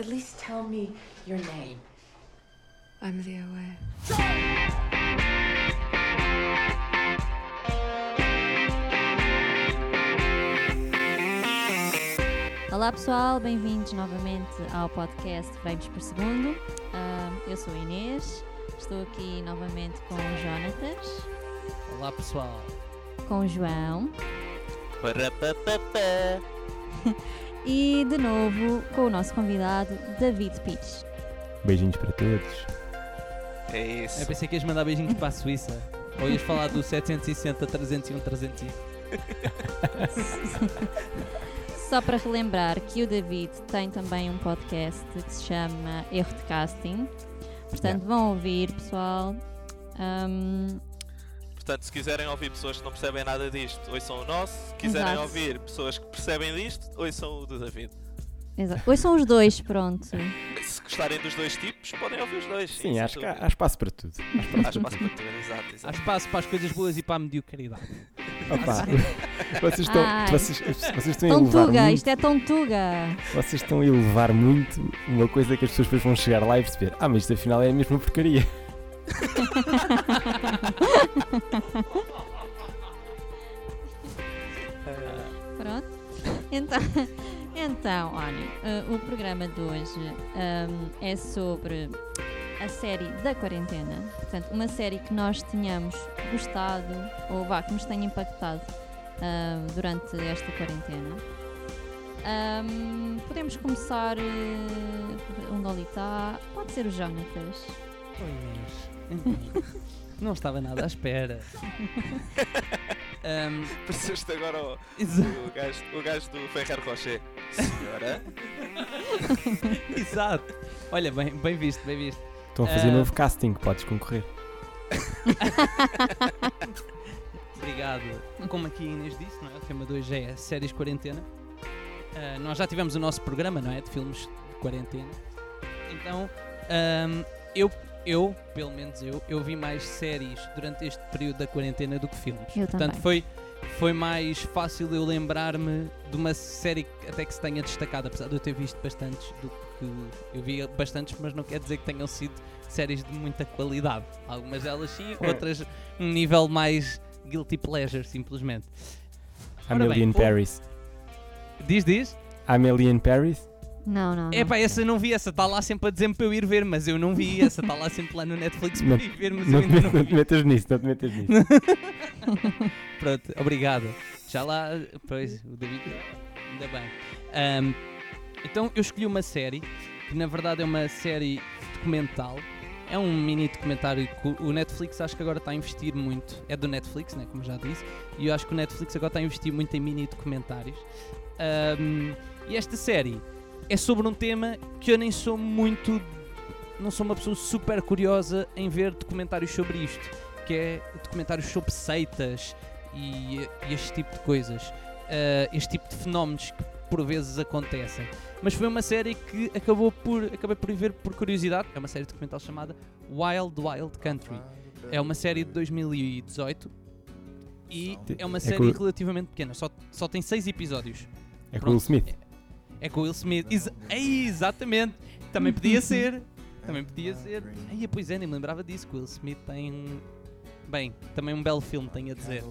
at least tell me your name. I'm the away. Olá pessoal, bem-vindos novamente ao podcast Frames por Segundo. Ah, eu sou a Inês, estou aqui novamente com o Jonatas, Olá pessoal. com o João Parapapapá. e de novo com o nosso convidado David Pitch. Beijinhos para todos. É isso. Eu pensei que ias mandar beijinhos para a Suíça. Ou ias falar do 760, 301, 301. Só para relembrar que o David tem também um podcast que se chama Erro de Casting. Portanto, vão ouvir, pessoal. Ahm, Portanto, se quiserem ouvir pessoas que não percebem nada disto, ouçam o nosso. Se quiserem Exato. ouvir pessoas que percebem disto, ouçam o do David. exato. Hoje são os dois, pronto. Se gostarem dos dois tipos, podem ouvir os dois. Sim, acho que há, há espaço para tudo. Há Há espaço para espaço tudo. para tudo. Exato, Há exato. espaço para as coisas boas e para a mediocridade. Opa, vocês estão, Ai. vocês, vocês estão a elevar tuga, muito, isto é tão tuga. vocês estão a elevar muito uma coisa que as pessoas depois vão chegar lá e perceber ah, mas isto afinal é a mesma porcaria. Pronto. Então, então olha, eh, o programa de hoje ahm, é sobre a série da quarentena. Portanto, uma série que nós tenhamos gostado, ou vá, que nos tenha impactado ahm, durante esta quarentena. Ahm, podemos começar eh, um Lolita. Pode ser o Jonatas. Oi, Inês. Então, não estava nada à espera. Ahm, Pareceste agora o, o, gajo, o gajo do Ferrer Rocher. Senhora? exato. Olha, bem, bem visto, bem visto. Estão a fazer Ah. novo casting, podes concorrer. Obrigado. Como aqui a Inês disse, não é? o tema de hoje é séries quarentena. Ah, nós já tivemos o nosso programa, não é? De filmes de quarentena. Então, ahm, eu, eu, pelo menos eu, eu vi mais séries durante este período da quarentena do que filmes. Eu Portanto, também. foi, foi mais fácil eu lembrar-me de uma série que até que se tenha destacado, apesar de eu ter visto bastantes do que eu vi bastantes, mas não quer dizer que tenham sido séries de muita qualidade. Algumas delas sim, É. outras um nível mais guilty pleasure, simplesmente. Ora bem, Amelie in Paris. Diz, diz. Amelie in Paris? Não, não. não. Epá, essa eu não vi, essa está lá sempre a dizer-me para eu ir ver, mas eu não vi, essa está lá sempre lá no Netflix para ir ver, mas Não eu ainda não não te metas nisso, não te metas nisso. Pronto, obrigado. Já lá, pois, o David, ainda bem. Ahm, então eu escolhi uma série, que na verdade é uma série documental. É um mini documentário que o- Netflix acho que agora está a investir muito. É do Netflix, né, como já disse. E eu acho que o Netflix agora está a investir muito em mini documentários. Ahm, e esta série é sobre um tema que eu nem sou muito. Não sou uma pessoa super curiosa em ver documentários sobre isto. Que é documentários sobre seitas e, e este tipo de coisas. Ah, este tipo de fenómenos que por vezes acontecem. Mas foi uma série que acabou por, acabei por ir ver por curiosidade. É uma série documental chamada Wild Wild Country. É uma série de 2018 e é uma É série relativamente pequena. Só, só tem seis episódios. É com o Will Smith. É com o Will Smith. Exa- Ei, exatamente. Também podia ser. Também podia ser. Ai, pois é, nem me lembrava disso. que O Will Smith tem. um- Bem, também um belo filme, tenho a dizer.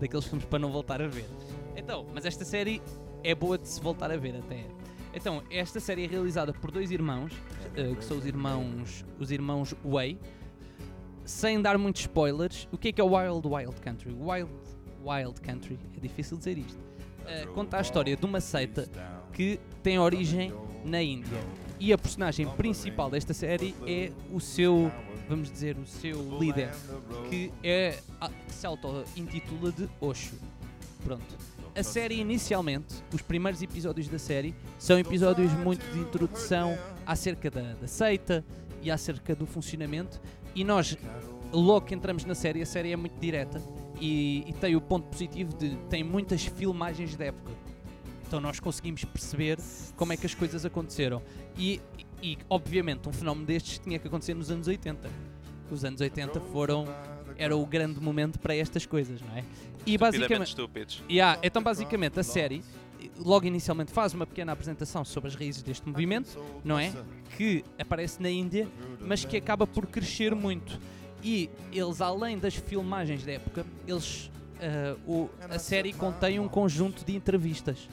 Daqueles filmes para não voltar a ver. Então, mas esta série é boa de se voltar a ver até. Então, esta série é realizada por dois irmãos, eh, que são os irmãos, os irmãos Way. Sem dar muitos spoilers, o que é que é o Wild Wild Country? Wild Wild Country, é difícil dizer isto. Eh, conta a história de uma seita que tem origem na Índia. E a personagem principal desta série é o seu, vamos dizer, o seu líder, que é que se auto-intitula de Osho. Pronto. A série inicialmente, os primeiros episódios da série, são episódios muito de introdução acerca da, da seita e acerca do funcionamento. E nós, logo que entramos na série, a série é muito direta e, e tem o ponto positivo de tem muitas filmagens da época. Então nós conseguimos perceber como é que as coisas aconteceram. E, e, obviamente um fenómeno destes tinha que acontecer nos anos 80. Os anos 80 foram era o grande momento para estas coisas, não é? E basicamente estúpidos. Yeah, então basicamente a série logo inicialmente faz uma pequena apresentação sobre as raízes deste movimento, não é? Que aparece na Índia, mas que acaba por crescer muito. E eles, além das filmagens da época, eles, ah, o- a série contém um conjunto de entrevistas.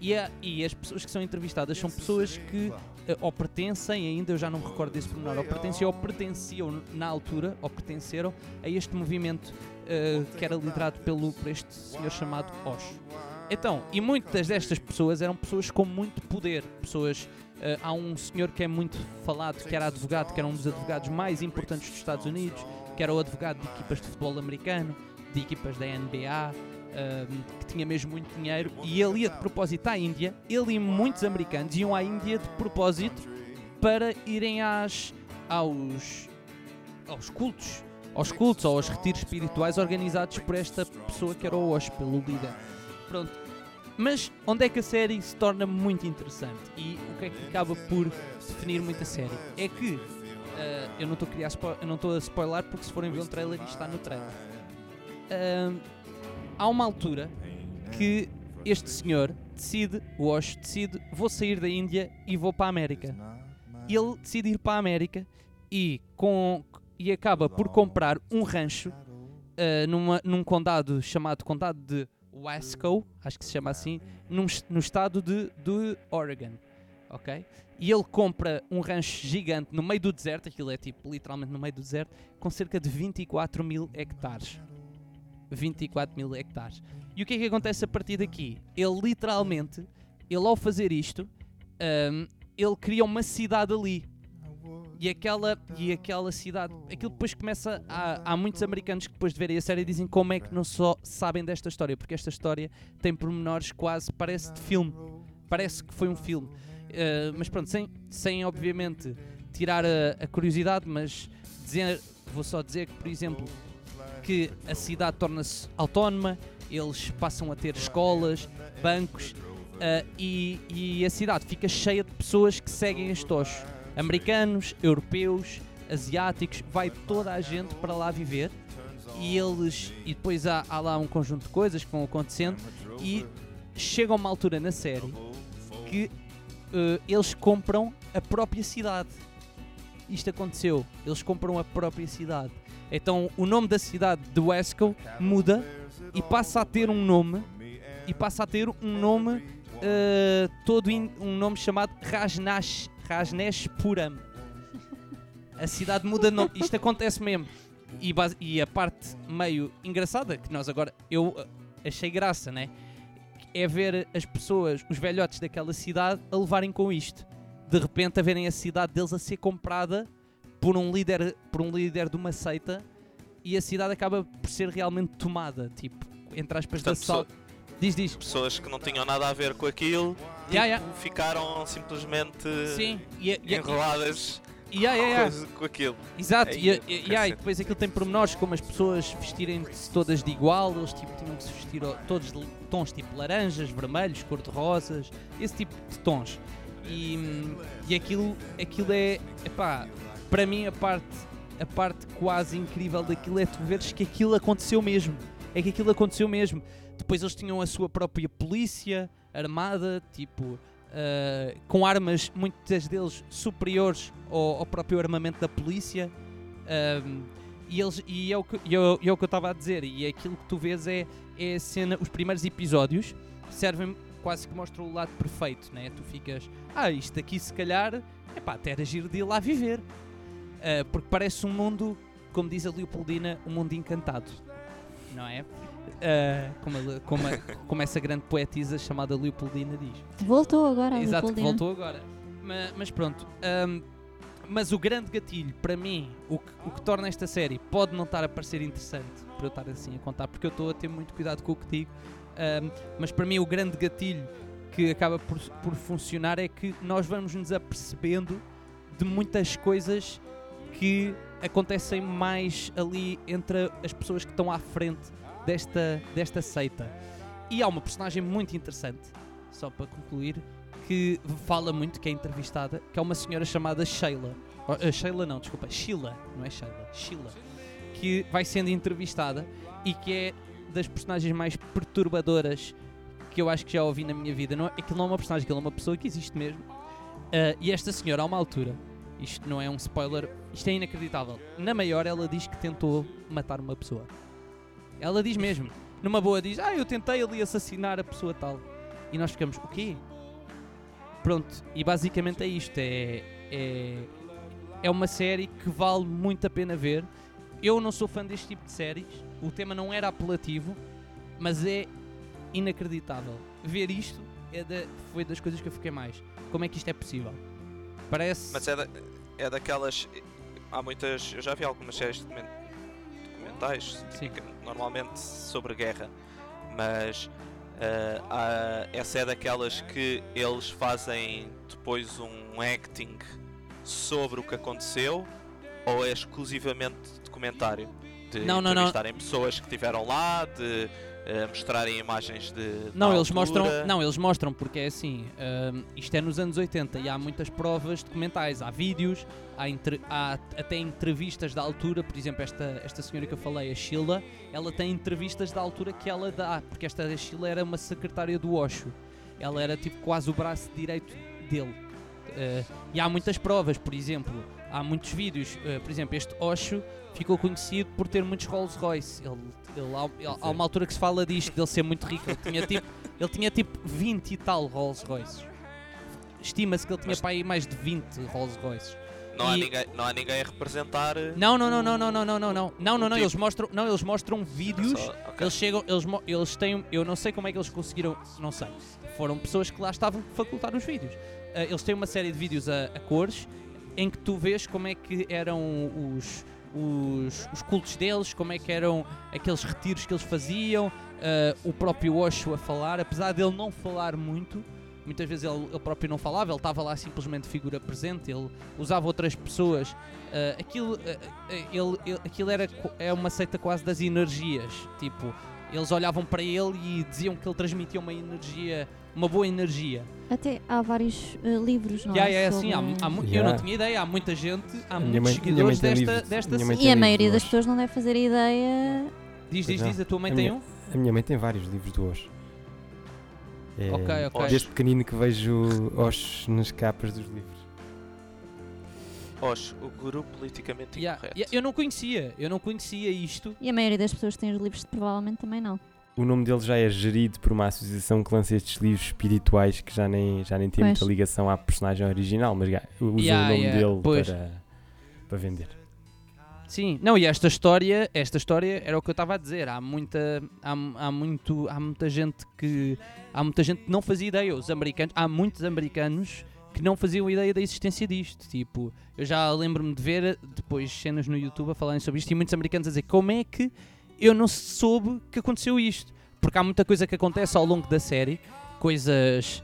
E, a- e as pessoas que são entrevistadas são pessoas que ah, ou pertencem ainda, eu já não me recordo desse pormenor, ou pertenciam ou pertenciam na altura, ou pertenceram a este movimento ah, que era liderado pelo, por este senhor chamado Osho. Então, e muitas destas pessoas eram pessoas com muito poder, pessoas Uh, há um senhor que é muito falado, que era advogado, que era um dos advogados mais importantes dos Estados Unidos, que era o advogado de equipas de futebol americano, de equipas da NBA, um, que tinha mesmo muito dinheiro, e ele ia de propósito à Índia. Ele e muitos americanos iam à Índia de propósito para irem às, aos, aos cultos, aos cultos ou aos retiros espirituais organizados por esta pessoa que era o Osho, pelo líder. Pronto, mas onde é que a série se torna muito interessante e o que é que acaba por definir muito a série? É que ah, eu não estou a criar eu não estou a spoiler porque se forem ver um trailer isto está no trailer. Ah, há uma altura que este senhor decide, o Osho decide, vou sair da Índia e vou para a América. Ele decide ir para a América e, com, e acaba por comprar um rancho ah, numa, num condado chamado Condado de Wasco, acho que se chama assim, num es- no estado de, de Oregon. Ok? E ele compra um rancho gigante no meio do deserto, aquilo é tipo literalmente no meio do deserto, com cerca de 24 mil hectares. 24 mil hectares. E o que é que acontece a partir daqui? Ele literalmente, ele ao fazer isto, ahm, ele cria uma cidade ali. E aquela, e aquela cidade, aquilo depois começa. Há, há muitos americanos que depois de verem a série dizem como é que não só sabem desta história, porque esta história tem pormenores quase, parece de filme. Parece que foi um filme. Uh, mas pronto, sem, sem obviamente tirar a, a curiosidade, mas dizer, vou só dizer que, por exemplo, que a cidade torna-se autónoma, eles passam a ter escolas, bancos uh, e, e a cidade fica cheia de pessoas que seguem este Osho. Americanos, europeus, asiáticos, vai toda a gente para lá viver e eles e depois há, há lá um conjunto de coisas que vão acontecendo e chega uma altura na série que uh, eles compram a própria cidade. Isto aconteceu, eles compram a própria cidade. Então o nome da cidade de Wesco muda e passa a ter um nome e passa a ter um nome uh, todo in- um nome chamado Rajnash Rajneshpuram. A cidade muda de nome. Isto acontece mesmo. E, base- e a parte meio engraçada que nós agora eu uh, achei graça, né? É ver as pessoas, os velhotes daquela cidade, a levarem com isto. De repente a verem a cidade deles a ser comprada por um líder, por um líder de uma seita e a cidade acaba por ser realmente tomada, tipo, entre aspas, da Portanto, sal. Diz, diz. Pessoas que não tinham nada a ver com aquilo Ya, ya. ficaram simplesmente Sim, e, e, enroladas ya, ya. coisa- com aquilo. Exato, Aí, e, e, e, depois aquilo tem pormenores como as pessoas vestirem-se todas de igual, eles tipo, tinham que se vestir todos de tons tipo laranjas, vermelhos, cor-de-rosas, esse tipo de tons. E, e aquilo, aquilo é, epá, para mim a parte, a parte quase incrível daquilo é tu veres que aquilo aconteceu mesmo. É que aquilo aconteceu mesmo. Depois eles tinham a sua própria polícia armada, tipo, ah, com armas, muitas deles superiores ao, ao próprio armamento da polícia. Ahm, e, eles, e, é o que, e é e é o que eu estava a dizer, e aquilo que tu vês é, é a cena, os primeiros episódios servem quase que mostram o lado perfeito, né? Tu ficas, ah, isto aqui se calhar, epá, até era giro de ir lá viver. Ah, porque parece um mundo, como diz a Leopoldina, um mundo encantado, não é? Ah, como, a- como, a- como essa grande poetisa chamada Leopoldina diz. Voltou agora Exato, Leopoldina. voltou agora. Ma- Mas, pronto. ahm, mas o grande gatilho, para mim, o que, o que torna esta série, pode não estar a parecer interessante para eu estar assim a contar, porque eu estou a ter muito cuidado com o que digo, ahm, mas para mim o grande gatilho que acaba por, por funcionar é que nós vamos nos apercebendo de muitas coisas que acontecem mais ali entre as pessoas que estão à frente desta, desta seita. E há uma personagem muito interessante, só para concluir, que fala muito, que é entrevistada, que é uma senhora chamada Sheila. Eh, Sheila não, desculpa, Sheila, não é Sheila, Sheila. Que vai sendo entrevistada e que é das personagens mais perturbadoras que eu acho que já ouvi na minha vida. Não, aquilo não é uma personagem, aquilo é uma pessoa que existe mesmo. Ah, e esta senhora, a uma altura, isto não é um spoiler, isto é inacreditável. Na maior, ela diz que tentou matar uma pessoa. Ela diz mesmo, numa boa, diz: Ah, eu tentei ali assassinar a pessoa tal. E nós ficamos: O quê? Pronto, e basicamente é isto: é, é, é uma série que vale muito a pena ver. Eu não sou fã deste tipo de séries, o tema não era apelativo, mas é inacreditável. Ver isto é foi das coisas que eu fiquei mais. Como é que isto é possível? Parece. Mas é, da- é daquelas. Há muitas. Eu já vi algumas séries de documentais, Sim. normalmente sobre guerra, mas ah, há- essa é daquelas que eles fazem depois um acting sobre o que aconteceu ou é exclusivamente documentário? De Não, não, não. pessoas que estiveram lá, de ah, mostrarem imagens de. Não, eles mostram, não, eles mostram porque é assim, hum, isto é nos anos 80 e há muitas provas documentais, há vídeos, há, entre- há até entrevistas da altura, por exemplo, esta, esta senhora que eu falei, a Sheila, ela tem entrevistas da altura que ela dá, porque esta Sheila era uma secretária do Osho, ela era tipo quase o braço direito dele. Uh, e há muitas provas, por exemplo, há muitos vídeos, uh, por exemplo, este Osho ficou conhecido por ter muitos Rolls Royce. Ele, ele, há, ele- há uma altura que se fala disto, dele ser muito rico. Ele tinha tipo, ele tinha tipo 20 e tal Rolls Royces. Estima-se que ele tinha Mas- para aí mais de 20 Rolls Royces. Não, há e- ninguém, não há ninguém a representar. eh, Não, não, não, não, não, não, não, não, não, não, não, não, tipo- eles mostram, não, eles mostram vídeos. só- ok. Eles chegam, eles, eles têm, eu não sei como é que eles conseguiram, não sei. Foram pessoas que lá estavam a facultar os vídeos. Ah, eles têm uma série de vídeos a, a cores em que tu vês como é que eram os, os, os cultos deles, como é que eram aqueles retiros que eles faziam, ah, o próprio Osho a falar, apesar dele não falar muito. Muitas vezes ele, ele próprio não falava, ele estava lá simplesmente figura presente, ele usava outras pessoas. Ah, aquilo, ah, ele, ele- aquilo era é uma seita quase das energias. Tipo, eles olhavam para ele e diziam que ele transmitia uma energia, uma boa energia. Até há vários eh, livros, não Yeah, é? yeah, assim, há, sobre- há mu- Eu Yeah. não tinha ideia, há muita gente, há A minha muitos mãe- seguidores desta, livros- desta E a maioria das pessoas não deve fazer ideia. Diz, diz, diz, a tua mãe A tem minha- um? A minha mãe tem vários livros do Osho. É, Ok, ok. Desde pequenino que vejo Osho nas capas dos livros. Osh, o guru politicamente Yeah, incorreto. yeah, eu não conhecia, eu não conhecia isto. E a maioria das pessoas que têm os livros provavelmente também não. O nome dele já é gerido por uma associação que lança estes livros espirituais que já nem, já nem tem Pois. muita ligação à personagem original, mas usa Yeah, o nome yeah, dele pois. para, para vender. Sim, não, e esta história, esta história era o que eu estava a dizer. Há muita, há, há muito, há muita gente que, há muita gente que não fazia ideia. Os americanos, há muitos americanos que não faziam ideia da existência disto. Tipo, eu já lembro-me de ver depois cenas no YouTube a falarem sobre isto e muitos americanos a dizer como é que eu não soube que aconteceu isto. Porque há muita coisa que acontece ao longo da série, coisas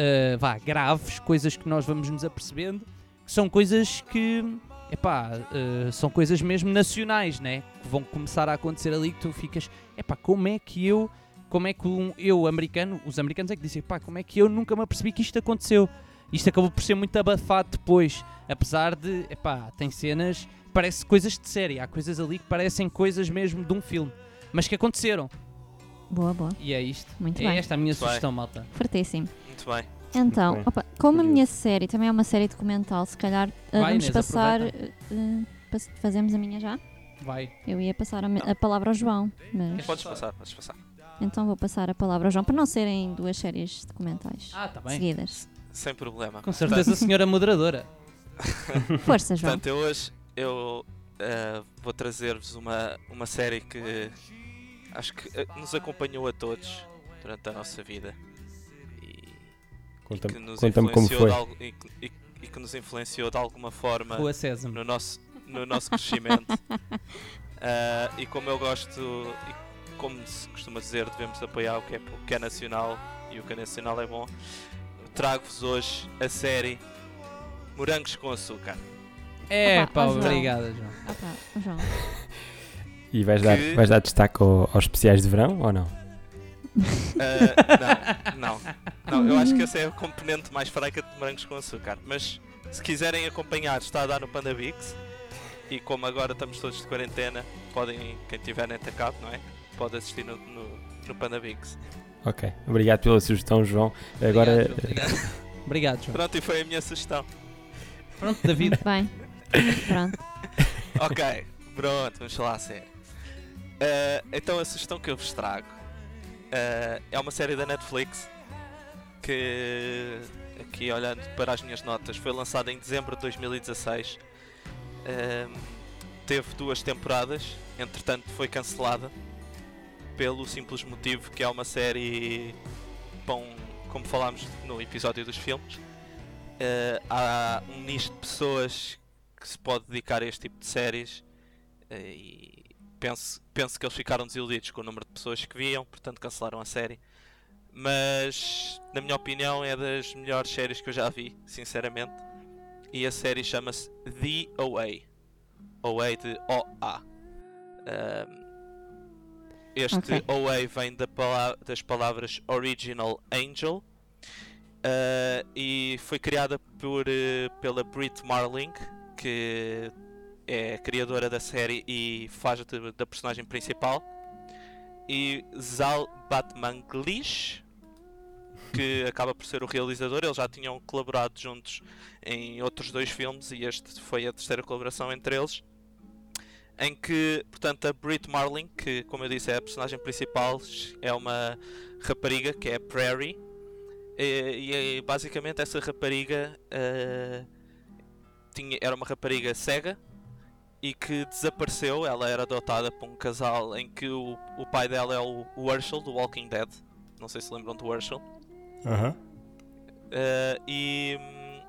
ah, vá, graves, coisas que nós vamos nos apercebendo, que são coisas que epá, ah, são coisas mesmo nacionais, né? Que vão começar a acontecer ali que tu ficas, epá, como é que eu, como é que um, eu, americano, os americanos é que dizem, pá, como é que eu nunca me apercebi que isto aconteceu? Isto acabou por ser muito abafado depois, apesar de, epá, tem cenas, parece coisas de série, há coisas ali que parecem coisas mesmo de um filme, mas que aconteceram. Boa, boa. E é isto. Muito é bem. esta a minha Muito bem. sugestão, malta. Fortíssimo. Muito bem. Então, bem. opa, como a minha série também é uma série documental, se calhar eh, Vai, vamos Inês, passar. pass- fazemos a minha já? Vai. Eu ia passar a, a palavra ao João, mas. Podes passar, podes passar. Então vou passar a palavra ao João para não serem duas séries documentais Ah, tá bem. seguidas. Sem problema. Com certeza, senhora moderadora. Força, João. Portanto, eu hoje eu eh, vou trazer-vos uma, uma série que acho que eh, nos acompanhou a todos durante a nossa vida e, e Conta-me que nos conta-me como influenciou foi. de algu- e, que- e- e que nos influenciou de alguma forma no nosso, no nosso crescimento. Ah, e como eu gosto, e como se costuma dizer, devemos apoiar o que, é, o que é nacional e o que é nacional é bom. Trago-vos hoje a série Morangos com Açúcar. É, Opa, pá, ó, João. obrigada, João. Ah, pá, João. E vais dar, Que- vais dar destaque ao- aos especiais de verão ou não? Ah, não, não, não. Eu acho que essa é a componente mais fraca de Morangos com Açúcar. Mas se quiserem acompanhar, está a dar no Panda Bix. E como agora estamos todos de quarentena, podem, quem tiver net a cabo, não é? Pode assistir no, no, no Panda Bix. Ok, obrigado pela sugestão, João. Agora, Obrigado, obrigado. Obrigado, João. Pronto, e foi a minha sugestão. Pronto, David. Muito bem. Pronto. Ok, pronto, vamos falar a sério. Eh, então a sugestão que eu vos trago eh, é uma série da Netflix que, aqui olhando para as minhas notas, foi lançada em dezembro de 2016. Eh, teve duas temporadas, entretanto foi cancelada pelo simples motivo que é uma série, bom, como falámos no episódio dos filmes, eh, há um nicho de pessoas que se pode dedicar a este tipo de séries eh, e penso, penso que eles ficaram desiludidos com o número de pessoas que viam, portanto cancelaram a série. Mas, na minha opinião, é das melhores séries que eu já vi, sinceramente. E a série chama-se The OA. OA de OA. Ahm, este Ok. OA vem da pala- das palavras Original Angel Uh, e foi criada por, uh, pela Brit Marling, que é a criadora da série e faz de- da personagem principal, e Zal Batmanglish, que acaba por ser o realizador. Eles já tinham colaborado juntos em outros dois filmes e este foi a terceira colaboração entre eles. Em que, portanto, a Brit Marling, que como eu disse é a personagem principal, é uma rapariga que é a Prairie, e, e, basicamente essa rapariga eh, tinha, era uma rapariga cega e que desapareceu. Ela era adotada por um casal em que o, o pai dela é o, o Herschel do Walking Dead. Não sei se lembram do Herschel. Aham. Eh, e hum,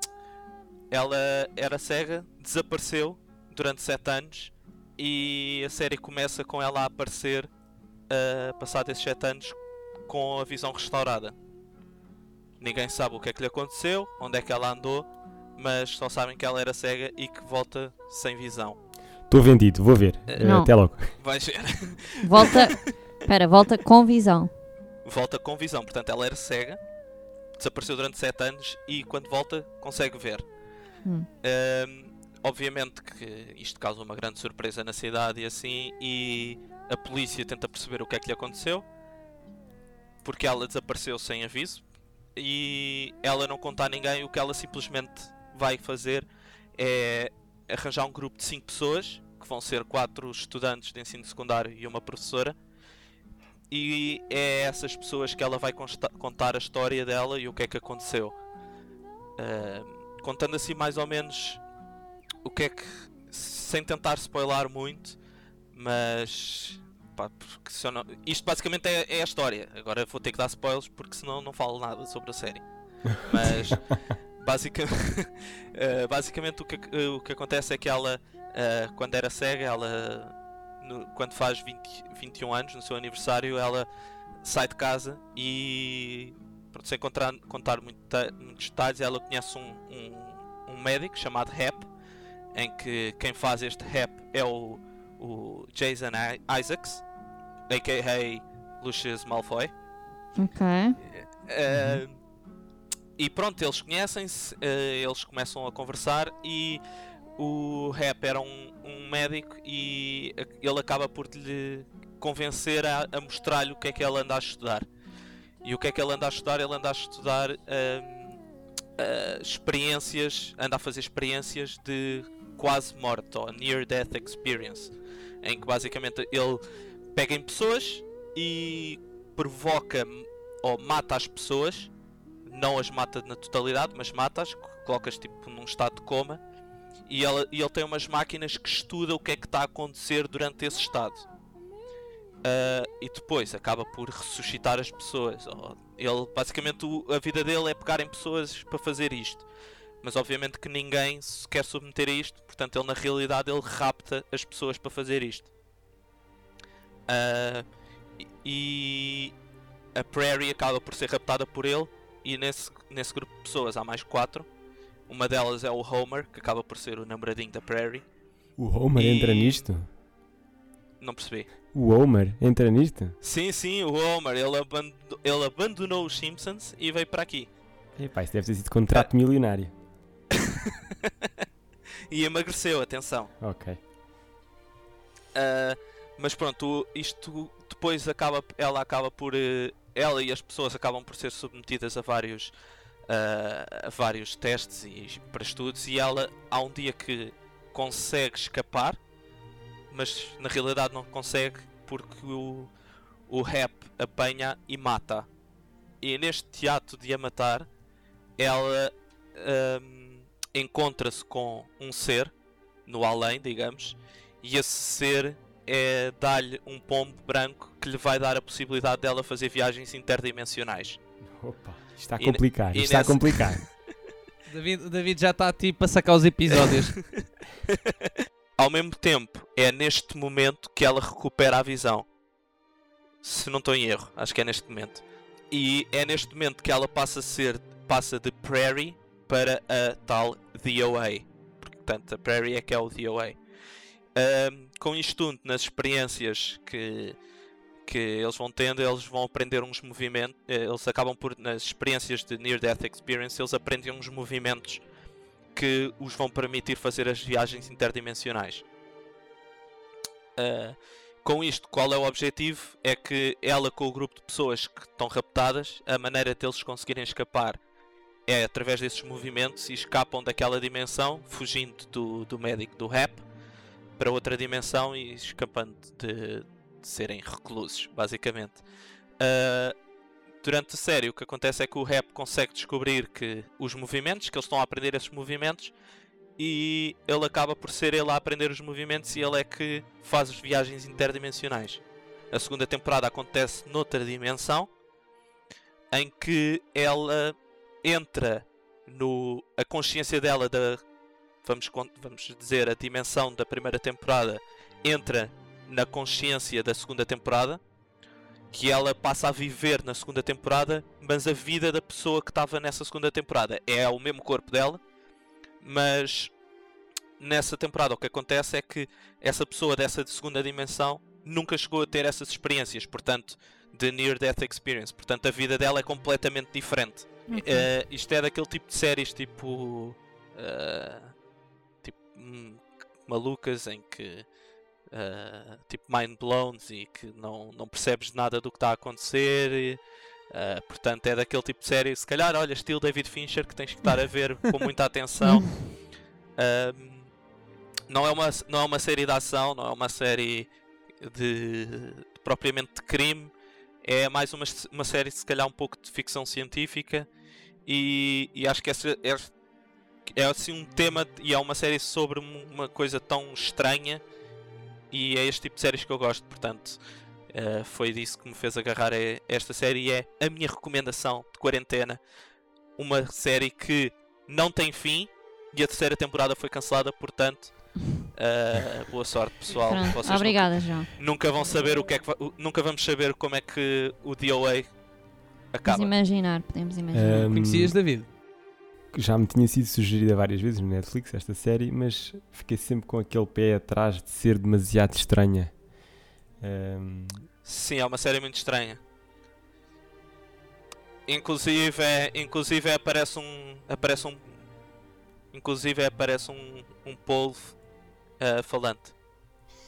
ela era cega, desapareceu durante 7 anos e a série começa com ela a aparecer uh, passado esses 7 anos com a visão restaurada. Ninguém sabe o que é que lhe aconteceu, onde é que ela andou, mas só sabem que ela era cega e que volta sem visão. Estou vendido, vou ver. Não. até logo. Vais ver. Volta. Espera, volta com visão. volta com visão, portanto ela era cega, desapareceu durante 7 anos e quando volta consegue ver. Hum. Obviamente que isto causa uma grande surpresa na cidade e assim, e a polícia tenta perceber o que é que lhe aconteceu, porque ela desapareceu sem aviso e ela não conta a ninguém. O que ela simplesmente vai fazer é arranjar um grupo de 5 pessoas, que vão ser 4 estudantes de ensino secundário e uma professora. E é essas pessoas que ela vai contar a história dela e o que é que aconteceu. Ahm, contando assim mais ou menos o que é que sem tentar spoiler muito mas pá, porque não- isto basicamente é, é a história. Agora vou ter que dar spoilers porque senão não falo nada sobre a série. Mas eh, basicamente o que, ac- o que acontece é que ela eh, quando era cega ela no- quando faz 20, 21 anos no seu aniversário ela sai de casa e pronto, sem contar, contar muita- muitos detalhes ela conhece um, um, um médico chamado Hep em que quem faz este rap é o, o Jason Isaacs, a.k.a. Lucius Malfoy. Ok. Eh, e pronto, eles conhecem-se, eh, eles começam a conversar e o rap era um, um médico e ele acaba por lhe convencer a, a mostrar-lhe o que é que ele anda a estudar. E o que é que ele anda a estudar? Ele anda a estudar ah, experiências, anda a fazer experiências de quase morte ou near death experience, em que basicamente ele pega em pessoas e provoca ou mata as pessoas, não as mata na totalidade, mas mata-as, colocas tipo num estado de coma e ele, e ele tem umas máquinas que estudam o que é que está a acontecer durante esse estado. Ah, e depois acaba por ressuscitar as pessoas. Ele basicamente o- a vida dele é pegar em pessoas para fazer isto. Mas obviamente que ninguém se quer submeter a isto, portanto ele na realidade ele rapta as pessoas para fazer isto. Ah, e- a Prairie acaba por ser raptada por ele e nesse, nesse grupo de pessoas há mais quatro. Uma delas é o Homer, que acaba por ser o namoradinho da Prairie. O Homer E- entra nisto? Não percebi. O Homer entra nisto? Sim, sim, o Homer, ele, abando- ele abandonou os Simpsons e veio para aqui. Epá, isso deve ter sido contrato milionário. E emagreceu, atenção. Ok. Ah, mas pronto, isto depois acaba, ela acaba por eh, ela e as pessoas acabam por ser submetidas a vários, ah, a vários testes e para estudos e ela há um dia que consegue escapar, mas na realidade não consegue porque o, o rap apanha e mata. E neste teatro de a matar, ela ahm, encontra-se com um ser no além, digamos, e esse ser é dar-lhe um pombo branco que lhe vai dar a possibilidade dela fazer viagens interdimensionais. Opa, isto está a complicar, e isto está a nessa- complicar. O David, o David já está tipo a sacar os episódios. Ao mesmo tempo, é neste momento que ela recupera a visão. Se não estou em erro, acho que é neste momento. E é neste momento que ela passa a ser passa de Prairie para a tal DOA. Portanto, a Prairie é que é o DOA. Ahm, com isto tudo, nas experiências que, que eles vão tendo, eles vão aprender uns movimentos. eh, Eles acabam por, nas experiências de Near Death Experience, eles aprendem uns movimentos que os vão permitir fazer as viagens interdimensionais. Ah, com isto, qual é o objetivo? É que ela, com o grupo de pessoas que estão raptadas, a maneira deles conseguirem escapar é através desses movimentos e escapam daquela dimensão, fugindo do, do médico do rap para outra dimensão e escapando de, de serem reclusos, basicamente. Ah, durante a série, o que acontece é que o rap consegue descobrir que os movimentos, que eles estão a aprender esses movimentos, e ele acaba por ser ele a aprender os movimentos e ele é que faz as viagens interdimensionais. A segunda temporada acontece noutra dimensão em que ela entra no a consciência dela da vamos vamos dizer a dimensão da primeira temporada entra na consciência da segunda temporada que ela passa a viver na segunda temporada, mas a vida da pessoa que estava nessa segunda temporada é o mesmo corpo dela, mas nessa temporada o que acontece é que essa pessoa dessa segunda dimensão nunca chegou a ter essas experiências, portanto, de Near Death Experience. Portanto, a vida dela é completamente diferente. Eh, isto é daquele tipo de séries tipo. eh, tipo. hum, malucas em que. eh, tipo mind blown e que não, não percebes nada do que está a acontecer. e, eh, portanto, é daquele tipo de série, se calhar, olha, estilo David Fincher, que tens que estar a ver com muita atenção. Ahm, não, é uma, não é uma série de ação, não é uma série de, de propriamente de crime, é mais uma, uma série, se calhar, um pouco de ficção científica. E, e acho que essa é, é assim um tema e é uma série sobre um- uma coisa tão estranha. E é este tipo de séries que eu gosto, portanto, eh, foi disso que me fez agarrar a esta série. E é a minha recomendação de quarentena. Uma série que não tem fim e a terceira temporada foi cancelada, portanto, eh, boa sorte pessoal. Pronto, Vocês obrigada, João. Nunca, nunca vão saber o que é que nunca vamos saber como é que o DOA acaba. Podemos imaginar, podemos imaginar. Ahm, Conhecias David? já me tinha sido sugerida várias vezes no Netflix esta série, mas fiquei sempre com aquele pé atrás de ser demasiado estranha. Ahm, Sim, é uma série muito estranha. Inclusive, é, inclusive aparece um aparece um inclusive aparece um um polvo ah, falante.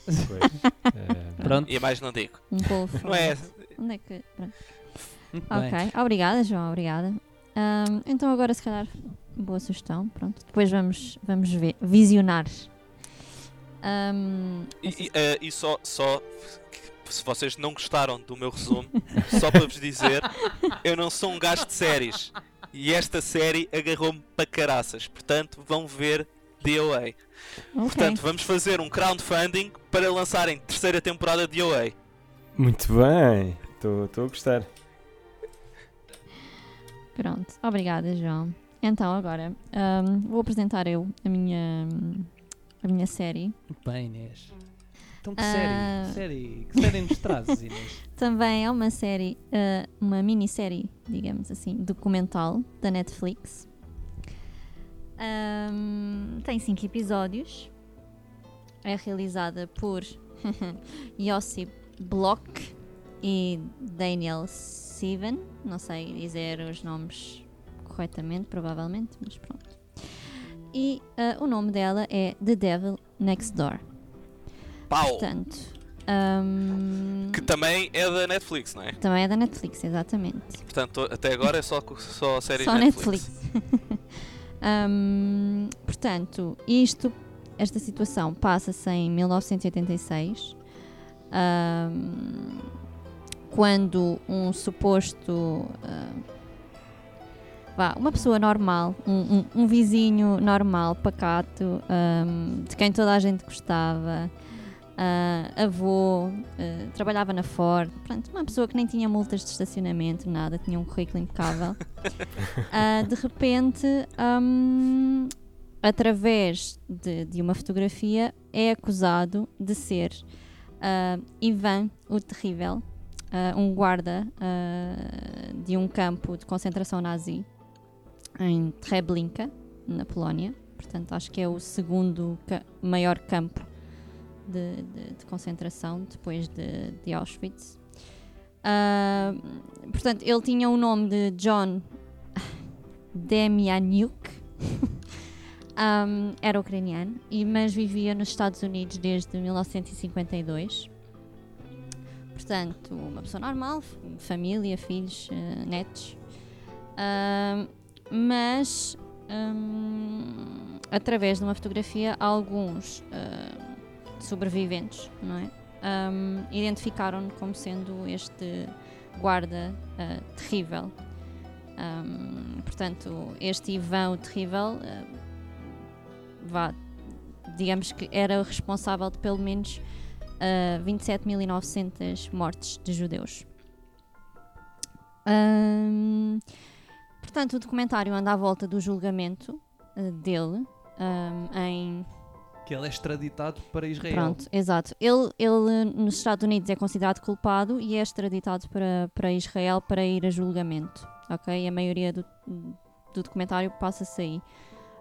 pois, ahm, Pronto. E mais não digo. Um povo. Não é? Onde é que. pronto. Bem. Ok, obrigada, João, obrigada. Ahm, então agora se calhar boa sugestão, pronto. Depois vamos, vamos ver, visionar. Ahm, E, essa- e, ah, e só só se vocês não gostaram do meu resumo, só para vos dizer, eu não sou um gajo de séries. E esta série agarrou-me para caraças. Portanto, vão ver DOA. ok. Portanto, vamos fazer um crowdfunding para lançarem terceira temporada de OA. muito bem, estou a gostar. Pronto, obrigada, João. Então agora ahm, vou apresentar eu a minha, a minha série. Muito bem, Inês. Então que série? série? Que série nos trazes, Inês? Também é uma série, ah, uma minissérie, digamos assim, documental da Netflix. Ahm, tem cinco episódios. É realizada por Josip Block e Daniel Sivan. Não sei dizer os nomes corretamente, provavelmente, mas pronto. E ah, o nome dela é The Devil Next Door. Pau! Portanto, Ahm, Que também é da Netflix, não é? também é da Netflix, exatamente. Portanto, até agora é só, só séries Só Netflix. Netflix. Ahm, portanto, isto, esta situação passa-se em 1986, ahm, quando um suposto. ahm, vá, uma pessoa normal, um, um- um vizinho normal, pacato, de quem toda a gente gostava, ah, avô, ah, trabalhava na Ford, portanto, uma pessoa que nem tinha multas de estacionamento, nada, tinha um currículo impecável. Ah, de repente, hum, através de, de uma fotografia, é acusado de ser Ivan o Terrível, um guarda de um campo de concentração nazi em Treblinka, na Polónia. Portanto, acho que é o segundo ca- maior campo de, de- de concentração depois de, de Auschwitz. Ah, portanto, ele tinha o nome de John Demianiuk. Um, era ucraniano, e, mas vivia nos Estados Unidos desde 1952. Portanto, uma pessoa normal, família, filhos, eh, netos. Um, mas, um, através de uma fotografia, alguns um, sobreviventes não é? Um, identificaram-no como sendo este guarda uh, terrível. Um, portanto, este Ivan o Terrível, uh, vá, digamos que era responsável de pelo menos uh, 27.900 mortes de judeus. Um, portanto, o documentário anda à volta do julgamento dele em Que ele é extraditado para Israel. Pronto, exato. Ele, ele nos Estados Unidos é considerado culpado e é extraditado para, para Israel para ir a julgamento. Ok? A maioria do, do documentário passa-se aí.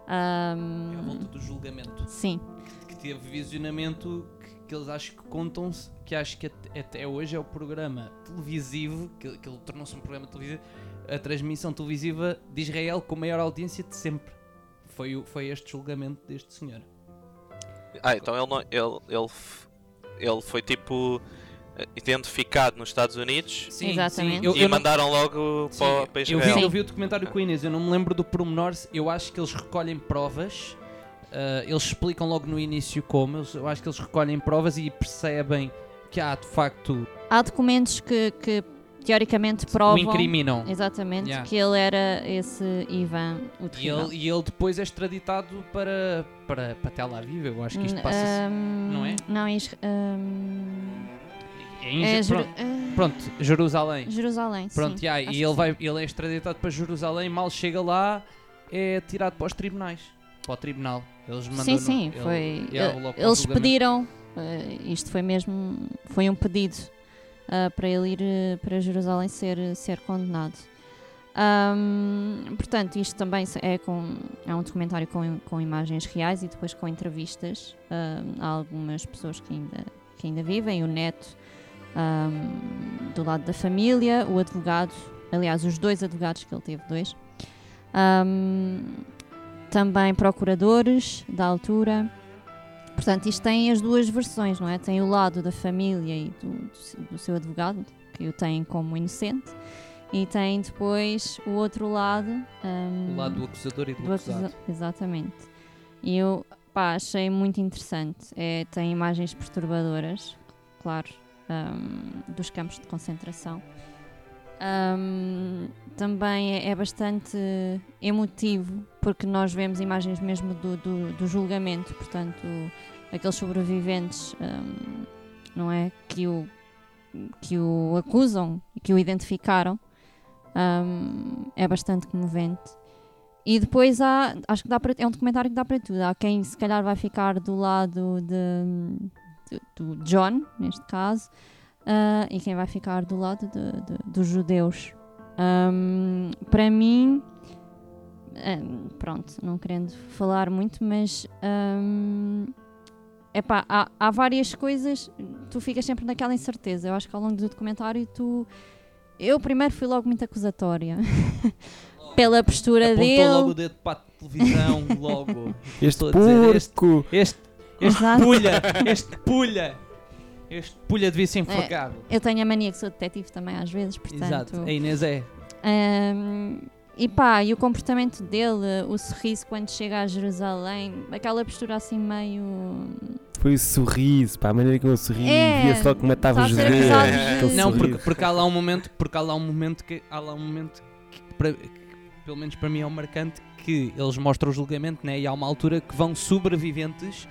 É à Ahm, volta do julgamento. sim, Que teve visionamento que, que eles acho que contam-se, que acho que até, até hoje é o programa televisivo, que, que ele tornou-se um programa televisivo, a transmissão televisiva de Israel com maior audiência de sempre. Foi, foi este julgamento deste senhor. Ah, então ele, não, ele, ele, ele foi tipo eh, identificado nos Estados Unidos Sim, Exatamente. Eu, e eu não- mandaram logo Sim, para, para eu Israel. vi, eu vi o documentário com a Inês, eu não me lembro do pormenor, eu acho que eles recolhem provas, ah, eles explicam logo no início como, eu acho que eles recolhem provas e percebem que há de facto há documentos que, que teoricamente o provam incriminam. exatamente Yeah. que ele era esse Ivan o E ele, e ele depois é extraditado para, para, para Tel Aviv, eu acho que isto passa-se. Ahm, não é? Não, é Isra- ahm, em é Jeru- pronto, ah, pronto, Jerusalém. Jerusalém. Pronto, sim, yeah, e ele, vai, ele é extraditado para Jerusalém, mal chega lá, é tirado para os tribunais. Para o tribunal. Eles mandam Sim, sim, foi. ele ele- o eles pediram, eh, isto foi mesmo, foi um pedido ah, para ele ir eh, para Jerusalém ser, ser condenado. Ahm, portanto, isto também é, com, é um documentário com, com imagens reais e depois com entrevistas. Ahm, há algumas pessoas que ainda, que ainda vivem, o neto ahm, do lado da família, o advogado, aliás, os dois advogados que ele teve, dois. Também procuradores da altura. Portanto, isto tem as duas versões, não é? Tem o lado da família e do, do se- do seu advogado, que o tem como inocente, e tem depois o outro lado. hum, O lado do acusador e do, do acusado. acusa- Exatamente. E eu pá, achei muito interessante. É, tem imagens perturbadoras, claro, hum, dos campos de concentração. Hum, também é, é bastante emotivo porque nós vemos imagens mesmo do, do, do julgamento, portanto, aqueles sobreviventes, hum, não é? Que o, que o acusam e que o identificaram. hum, é bastante comovente. E depois há, acho que dá para, é um documentário que dá para tudo. Há quem se calhar vai ficar do lado de, de- do John, neste caso, ah, e quem vai ficar do lado de- de- dos judeus. Ahm, para mim, ahm, pronto, não querendo falar muito, mas ahm, epá, há, há várias coisas, tu ficas sempre naquela incerteza. Eu acho que ao longo do documentário tu. Eu primeiro fui logo muito acusatória. Pela postura Apontou dele. logo o dedo para a televisão, logo. Este Estou a dizer, este- porco! Este, este pulha, este pulha. Este pulha devia ser enforcado. Eu tenho a mania que sou detetive também às vezes, portanto. Exato, a Inês é. Ahm, e pá, e o comportamento dele, o sorriso quando chega a Jerusalém, aquela postura assim meio. Foi o sorriso, pá, a maneira como eu sorri, É, via-se logo que matava os judeus. Não, porque, porque há lá um momento, porque há lá um momento que há lá um momento que, para- que, pelo menos para mim é um marcante que eles mostram o julgamento, né? E há uma altura que vão sobreviventes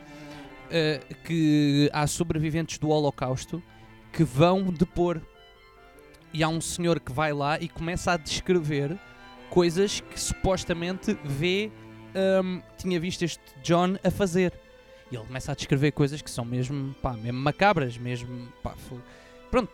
eh, que há sobreviventes do Holocausto que vão depor. E há um senhor que vai lá e começa a descrever coisas que supostamente vê hum, tinha visto este John a fazer. E ele começa a descrever coisas que são mesmo, pá, mesmo macabras, mesmo, pá, pronto,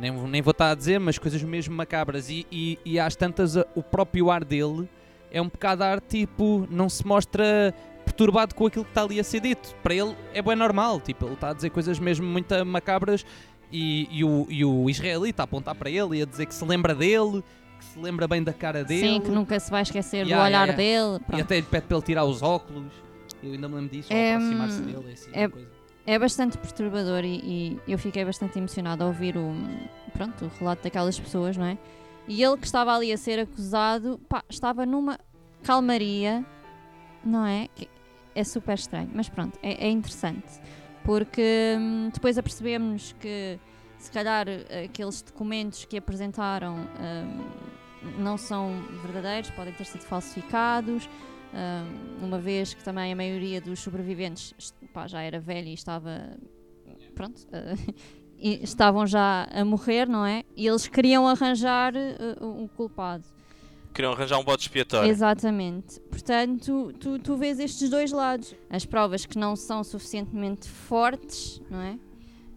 nem, nem vou estar a dizer, mas coisas mesmo macabras. E, e, e às tantas, o próprio ar dele é um bocado ar tipo, não se mostra perturbado com aquilo que está ali a ser dito. Para ele é bem normal, tipo, ele está a dizer coisas mesmo muito macabras e, e o, e o israelita a apontar para ele e a dizer que se lembra dele, que se lembra bem da cara dele. Sim, que nunca se vai esquecer Yeah, do olhar yeah, dele. E pronto. até lhe pede para ele tirar os óculos. Eu ainda me lembro disso, ao É, aproximar-se dele. Assim, é- coisa. É bastante perturbador e, e eu fiquei bastante emocionada a ouvir o, pronto, o relato daquelas pessoas, não é? E ele que estava ali a ser acusado, pá, estava numa calmaria, não é? Que é super estranho, mas pronto, é, é interessante. Porque hum, depois apercebemos que se calhar aqueles documentos que apresentaram hum, não são verdadeiros, podem ter sido falsificados. hum, uma vez que também a maioria dos sobreviventes pá, já era velha e estava pronto e estavam já a morrer, não é? E eles queriam arranjar eh, um culpado. Queriam arranjar um bode expiatório. Exatamente. Portanto, tu, tu vês estes dois lados. As provas que não são suficientemente fortes, não é?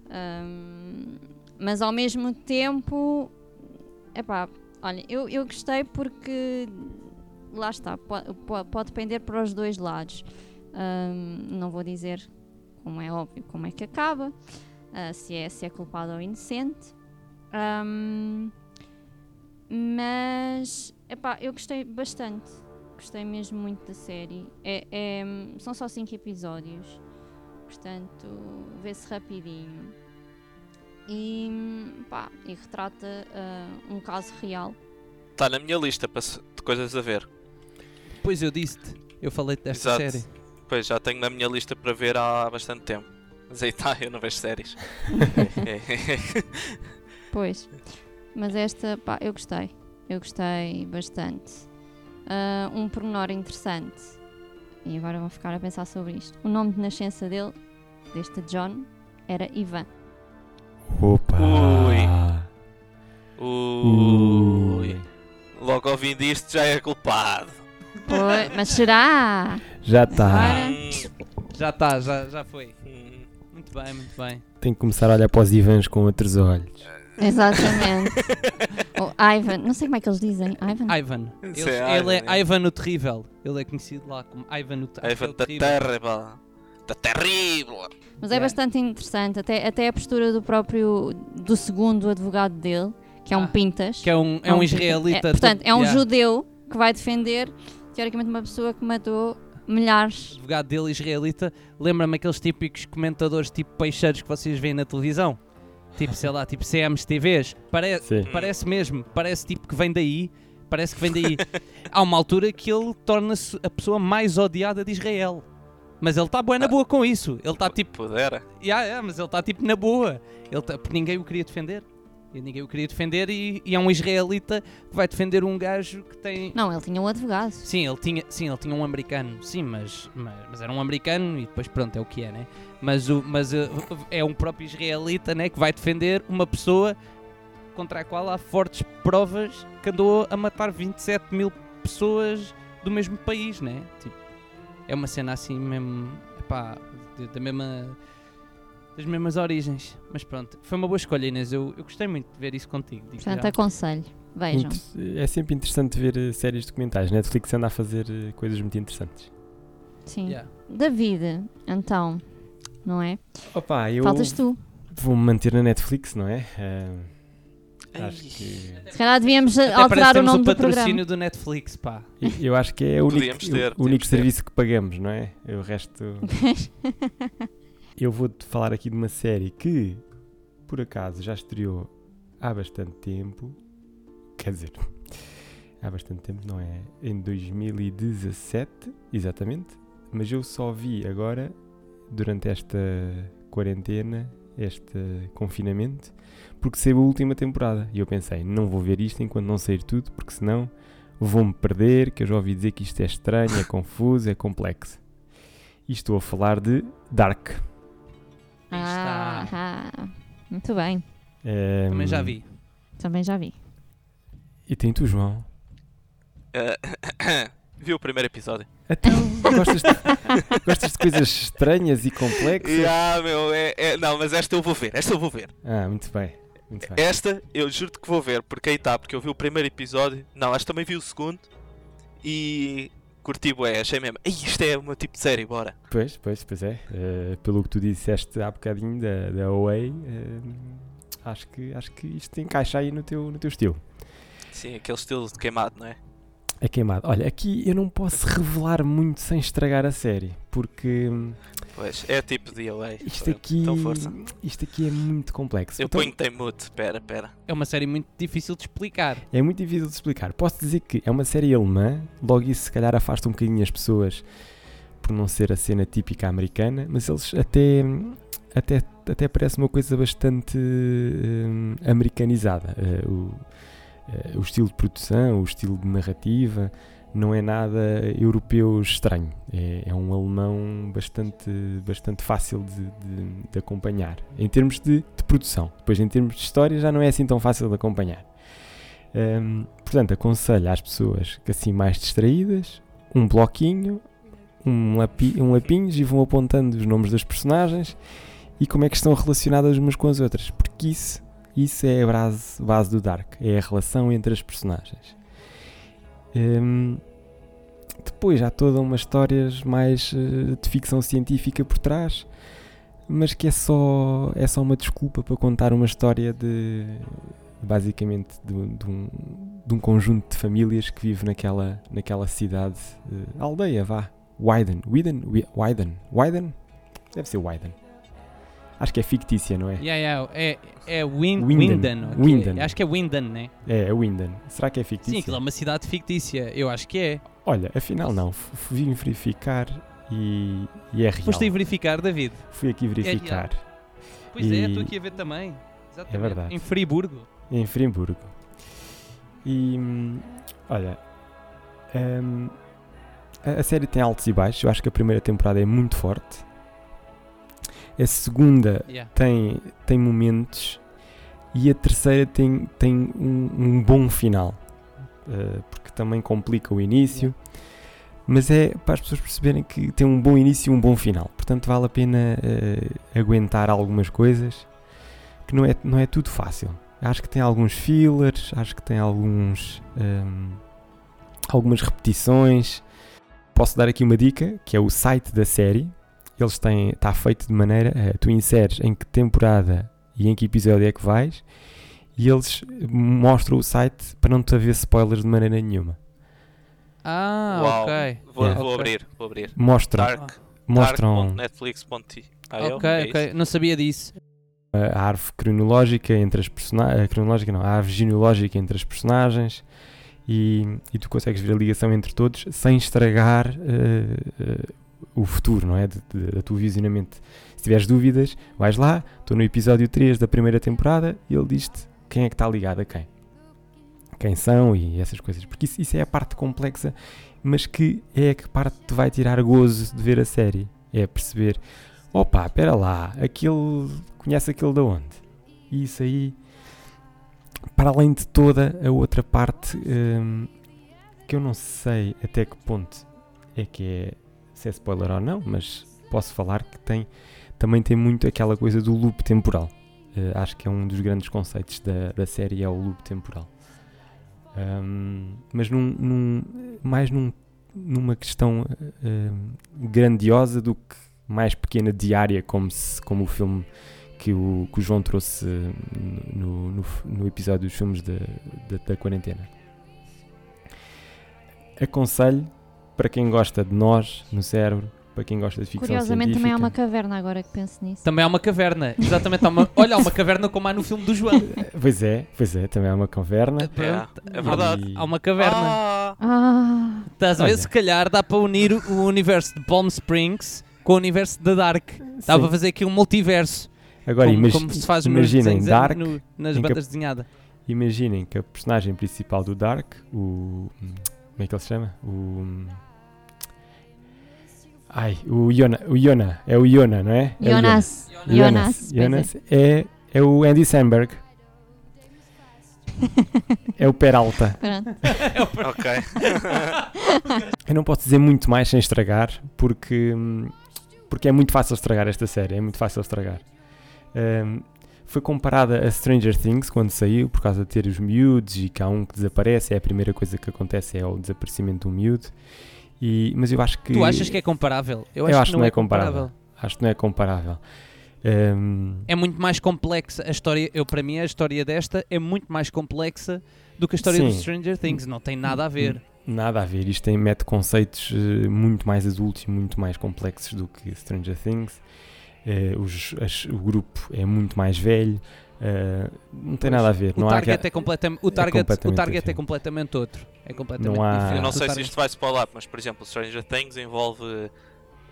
Ahm, mas ao mesmo tempo, epá, olha, eu, eu gostei porque lá está, pode, pode depender para os dois lados. Ahm, não vou dizer, como é óbvio, como é que acaba, ah, se, é, se é culpado ou inocente. Ahm, mas, epá, eu gostei bastante. Gostei mesmo muito da série. É, é- são só 5 episódios, portanto, vê-se rapidinho. E, pá, e retrata ah, um caso real. Está na minha lista de coisas a ver. Pois eu disse-te, eu falei-te desta Exato. série. Pois já tenho na minha lista para ver há bastante tempo. Mas aí está, eu não vejo séries. Pois. Mas esta, pá, eu gostei. Eu gostei bastante. Ah, um pormenor interessante. E agora vou ficar a pensar sobre isto. O nome de nascença dele, deste John, era Ivan. Opa! Ui. Logo ouvindo isto já é culpado. Pois, mas será? Já está. Hum, Já está, já, já foi. hum. Muito bem, muito bem. Tenho que começar a olhar para os Ivans com outros olhos. Exatamente. o Ivan, não sei como é que eles dizem. Ivan? Ivan. Isso Ele, é ele Ivan, é é. Ivan o Terrível. Ele é conhecido lá como Ivan o, é Ivan o da Terrível. terra, da terrível. Mas é Yeah. bastante interessante. Até, até a postura do próprio, do segundo advogado dele, que é um Ah, Pintas. Que é um, é um pinta- israelita. é- portanto, é um yeah. judeu que vai defender, teoricamente, uma pessoa que matou milhares. O advogado dele israelita lembra-me aqueles típicos comentadores tipo peixeiros que vocês veem na televisão. Tipo, sei lá, tipo CMs TVs. Pare Sim. Parece mesmo, parece tipo que vem daí. Parece que vem daí. Há uma altura que ele torna-se a pessoa mais odiada de Israel. Mas ele está boa na boa com isso. Ele está tipo. Pudera. Yeah, yeah, mas ele está tipo na boa. Ele tá, porque ninguém o queria defender. E ninguém o queria defender e, e é um israelita que vai defender um gajo que tem. Não, ele tinha um advogado. Sim, ele tinha, sim, ele tinha um americano, sim, mas, mas, mas era um americano e depois pronto, é o que é, né? Mas, o, mas uh, é um próprio israelita, né, que vai defender uma pessoa contra a qual há fortes provas que andou a matar 27 mil pessoas do mesmo país, né? Tipo, é uma cena assim mesmo, epá, da mesma das mesmas origens. Mas pronto, foi uma boa escolha, Inês. Eu, eu gostei muito de ver isso contigo. Portanto, já. aconselho. Vejam. Inter- É sempre interessante ver eh, séries documentais. Netflix anda a fazer eh, coisas muito interessantes. Sim. Yeah. David, então, não é? Opa, eu Faltas tu. vou-me manter na Netflix, não é? Ah, acho que Se calhar devíamos Até alterar que o temos nome o do programa. patrocínio do Netflix, pá. eu- eu acho que é o único, ter, o único ter. serviço que pagamos, não é? O resto. Eu vou-te falar aqui de uma série que por acaso já estreou há bastante tempo, quer dizer, há bastante tempo, não é? Em 2017, exatamente, mas eu só vi agora, durante esta quarentena, este confinamento, porque saiu a última temporada. E eu pensei, não vou ver isto enquanto não sair tudo, porque senão vou-me perder, que eu já ouvi dizer que isto é estranho, é confuso, é complexo. E estou a falar de Dark. Ah, ah, muito bem. Ehm, Também já vi. Também já vi. E tem tu, João. Uh, viu o primeiro episódio? Então, gostas de, gostas de coisas estranhas e complexas? Ah, meu, é, é- não, mas esta eu vou ver, esta eu vou ver. Ah, muito bem. Muito bem. Esta eu juro-te que vou ver, porque aí está, porque eu vi o primeiro episódio, não, acho que também vi o segundo e curti bué, achei mesmo, "Ei, isto é o meu tipo de série, bora. Pois, pois, pois é. Eh, pelo que tu disseste há bocadinho da, da Away, eh, acho, que, acho que isto encaixa aí no teu, no teu estilo. Sim, aquele estilo de queimado, não é? É queimado. Olha, aqui eu não posso revelar muito sem estragar a série, porque hum, Pois, é tipo de away. isto aqui, Então força. isto aqui é muito complexo. Eu Então, ponho-te em mute, pera, pera. É uma série muito difícil de explicar. É muito difícil de explicar. Posso dizer que é uma série alemã, logo isso se calhar afasta um bocadinho as pessoas por não ser a cena típica americana, mas eles até, até, até parece uma coisa bastante hum, americanizada. Eh, o, o estilo de produção, o estilo de narrativa, não é nada europeu estranho. É, é um alemão bastante, bastante fácil de, de- de acompanhar. Em termos de, de produção. Depois, em termos de história, já não é assim tão fácil de acompanhar. Hum, portanto, aconselho às pessoas que assim mais distraídas, um bloquinho, um, lapi, um lapinhos e vão apontando os nomes das personagens e como é que estão relacionadas umas com as outras. Porque isso, isso é a base, base do Dark, é a relação entre as personagens. Hum, depois há toda uma histórias mais eh, de ficção científica por trás, mas que é só, é só uma desculpa para contar uma história de basicamente de, de um, de um conjunto de famílias que vive naquela, naquela cidade, eh, aldeia, vá. Wyden, Wyden, Wyden, Wyden? Deve ser Wyden. Acho que é fictícia, não é? Yeah, yeah, é, é Win, Winden. Winden. ok? Winden. Acho que é Winden, né? É, é Wyden. Será que é Sim, fictícia? aquilo é uma cidade fictícia. Eu acho que é. Olha, afinal não, F- vim verificar e, e é real. Foste aí verificar, David. Fui aqui verificar. Pois é, E- estou aqui a ver também. Exatamente. É verdade. Em Friburgo. em Friburgo. E olha, a, a série tem altos e baixos. Eu acho que a primeira temporada é muito forte. A segunda Yeah. tem, tem momentos e a terceira tem, tem um, um bom final. Uh, porque também complica o início. Mas é para as pessoas perceberem que tem um bom início e um bom final. Portanto, vale a pena uh, aguentar algumas coisas que não é, não é tudo fácil. Acho que tem alguns fillers, acho que tem alguns hum, algumas repetições. Posso dar aqui uma dica, que é o site da série. Eles têm, está feito de maneira, eh, tu inseres em que temporada e em que episódio é que vais e eles mostram o site para não te haver spoilers de maneira nenhuma. Ah, Uau. ok. Vou, Yeah. vou abrir, vou abrir. Mostram, Dark, mostram dark.netflix.io. ok, é ok. isso? Não sabia disso. a árvore cronológica entre as personagens, cronológica não, a árvore genealógica entre as personagens e, e tu consegues ver a ligação entre todos sem estragar eh, eh, o futuro, não é? De, de, da tua visionamento. Se tiveres dúvidas, vais lá, estou no episódio 3 da primeira temporada e ele diz-te quem é que está ligado a quem. Quem são e essas coisas. Porque isso, isso é a parte complexa, mas que é a que parte te vai tirar gozo de ver a série. É perceber, opa, espera lá, aquele conhece aquele da onde? E isso aí, para além de toda a outra parte, hum, que eu não sei até que ponto é que é, se é spoiler ou não, mas posso falar que tem, também tem muito aquela coisa do loop temporal. Eh, acho que é um dos grandes conceitos da, da série, é o loop temporal. Hum, mas num, num- mais num- numa questão hum, grandiosa do que mais pequena diária, como, se, como o filme que o, que o João trouxe eh, no, no, no episódio dos filmes da quarentena. Aconselho para quem gosta de nós no cérebro, para quem gosta de ficção Curiosamente científica. também há uma caverna agora que penso nisso. Também há uma caverna. Exatamente. Há uma, olha, há uma caverna como há no filme do João. Pois é, pois é, também há uma caverna. Pronto. é verdade. E- Há uma caverna. Ah, Ah, Estás a ver? Se calhar dá para unir o universo de Palm Springs com o universo da Dark. Dá Sim. para fazer aqui um multiverso. Agora, como, imagi- como se faz imaginem desenhos, Dark, no- nas que- bandas desenhadas. imaginem que a personagem principal do Dark, o. Como é que ele se chama? O. Ai, o Iona, o Iona, é o Iona, não é? É o Jonas. Iona. Jonas. é. Jonas é, é o Andy Samberg. é o Peralta. Pronto. ok. Eu não posso dizer muito mais sem estragar, porque, porque é muito fácil estragar esta série, é muito fácil estragar. Hum, foi comparada a Stranger Things quando saiu, por causa de ter os miúdos e que há um que desaparece, é a primeira coisa que acontece, é o desaparecimento do miúdo. E, mas eu acho que. Tu achas que é comparável? Eu Eu acho, que não é comparável. Acho que não é comparável. Hum, É muito mais complexa a história. Eu, para mim, a história desta é muito mais complexa do que a história do Sim. Stranger Things. Não tem nada a ver. Nada a ver, isto tem, mete conceitos eh, muito mais adultos e muito mais complexos do que Stranger Things. Eh, os- as- o grupo é muito mais velho, eh, não tem nada a ver. O não há target, aqua- é, completam- o target, o completamente target é completamente outro. É completamente Não há-. Eu não sei se isto vai spoiler, mas por exemplo, Stranger Things envolve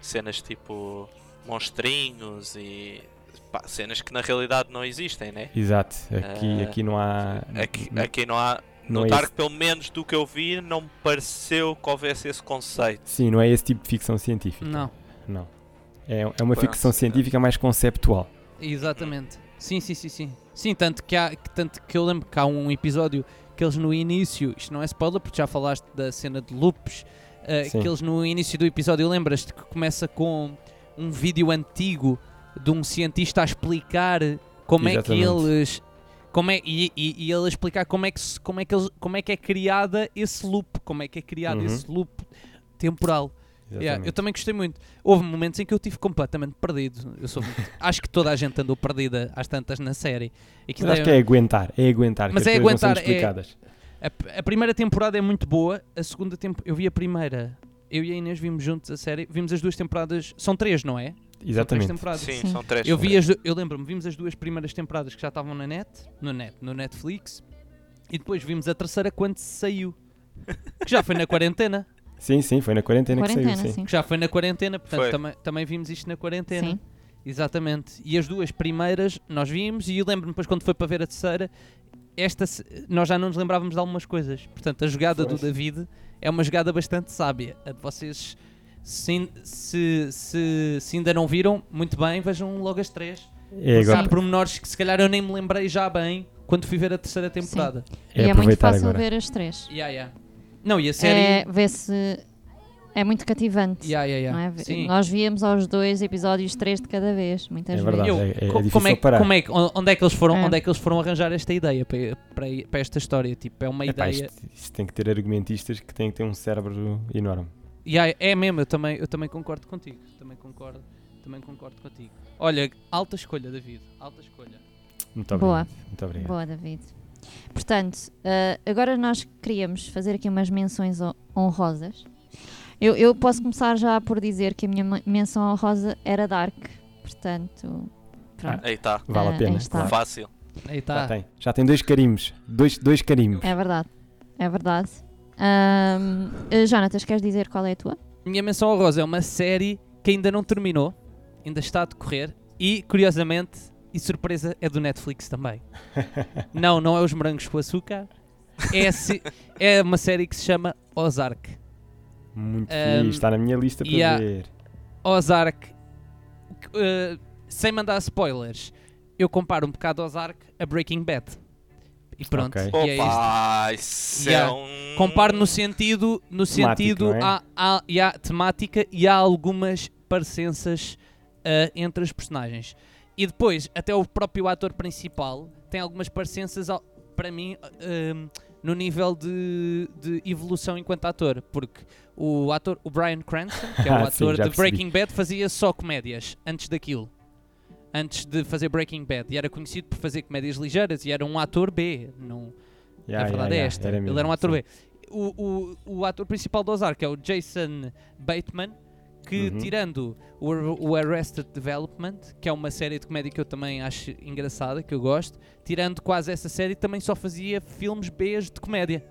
cenas tipo monstrinhos e pá, cenas que na realidade não existem, né? Exato, aqui, Eh, aqui não há. Aqui, aqui não há. não No é Dark, esse- pelo menos do que eu vi, não me pareceu que houvesse esse conceito. Sim, não é esse tipo de ficção científica. Não, Não. É, é uma Pronto. ficção científica mais conceptual. exatamente. Sim, sim, sim, sim. Sim, tanto que, há, tanto que eu lembro que há um episódio que eles no início, isto não é spoiler porque já falaste da cena de loops, Sim. que eles no início do episódio lembras-te que começa com um vídeo antigo de um cientista a explicar como é que Exatamente. eles como é, e, e, e ele a explicar como é, que, como, é que eles, como é que é criada esse loop, como é que é criado Uhum. esse loop temporal. Yeah, eu também gostei muito. Houve momentos em que eu estive completamente perdido. Eu sou muito- acho que toda a gente andou perdida às tantas na série. E que Mas acho que é aguentar, é aguentar. Mas que as é coisas não são aguentar, é- a, a primeira temporada é muito boa, a segunda temporada. Eu vi a primeira. Eu e a Inês vimos juntos a série. Vimos as duas temporadas. São três, não é? São três Exatamente. temporadas. Sim, Sim. são três. Eu vi as eu lembro-me, vimos as duas primeiras temporadas que já estavam na net, no net, no Netflix, e depois vimos a terceira quando saiu. Que já foi na quarentena. Sim, sim, foi na quarentena, que Quarentena, saiu, sim. sim. Que já foi na quarentena, portanto Foi. também, também vimos isto na quarentena. Sim. Exatamente. E as duas primeiras nós vimos e eu lembro-me depois quando foi para ver a terceira, esta nós já não nos lembrávamos de algumas coisas. Portanto, a jogada do Pois. David é uma jogada bastante sábia. A de vocês, se, se, se, se ainda não viram, muito bem, vejam logo as três. É há agora. pormenores que se calhar eu nem me lembrei já bem quando fui ver a terceira temporada. É e é muito fácil agora. ver as três. Yeah, yeah. Não, e a série. É ver se. É muito cativante. Yeah, yeah, Não yeah. é? Sim. Nós víamos aos dois episódios, três de cada vez, muitas É verdade. vezes. Eu- é- é como, é, que- parar. como é que- onde é que eles foram, É. onde é que eles foram arranjar esta ideia para, para, para esta história? Tipo, é uma Epá, ideia. isto, isto tem que ter argumentistas que têm que ter um cérebro enorme. Yeah, é mesmo, eu também, eu também concordo contigo. Também concordo, também concordo contigo. Olha, alta escolha, David. Alta escolha. Muito Boa. obrigado. Muito obrigado. Boa, David. Portanto, eh, agora nós queríamos fazer aqui umas menções hon- honrosas. Eu, eu posso começar já por dizer que a minha men- menção honrosa era Dark. Portanto, pronto. Aí está. Vale Ah, a pena. aí está. claro. Fácil. Aí Já está. tem. Já tem dois carimbos. Dois, dois carimbos. É verdade. É verdade. Ahm, eh, Jonatas, queres dizer qual é a tua? Minha menção honrosa é uma série que ainda não terminou, ainda está a decorrer e, curiosamente, e surpresa, é do Netflix também. não, não é os morangos com açúcar. É, se- é uma série que se chama Ozark. Muito Um, fixe. Está na minha lista para yeah. ver. Ozark, uh, sem mandar spoilers, eu comparo um bocado Ozark a Breaking Bad. E pronto, Ok. e é isto. Opa, isso Yeah. é um. Comparo no sentido, no Temático, sentido é? há, há, e há temática e há algumas parecenças uh, entre os personagens. E depois, até o próprio ator principal tem algumas parecenças, ao- para mim, um, no nível de, de evolução enquanto ator. Porque o ator, o Brian Cranston, que é o Ah, sim, ator já de. Breaking Bad, fazia só comédias antes daquilo. Antes de fazer Breaking Bad. E era conhecido por fazer comédias ligeiras e era um ator B. Não, Yeah, a verdade yeah, é yeah, esta. era Ele era um ator sim. B. O, o, o ator principal do Ozark é o Jason Bateman, que, Uhum. tirando o, o Arrested Development, que é uma série de comédia que eu também acho engraçada, que eu gosto, tirando quase essa série, também só fazia filmes B de comédia.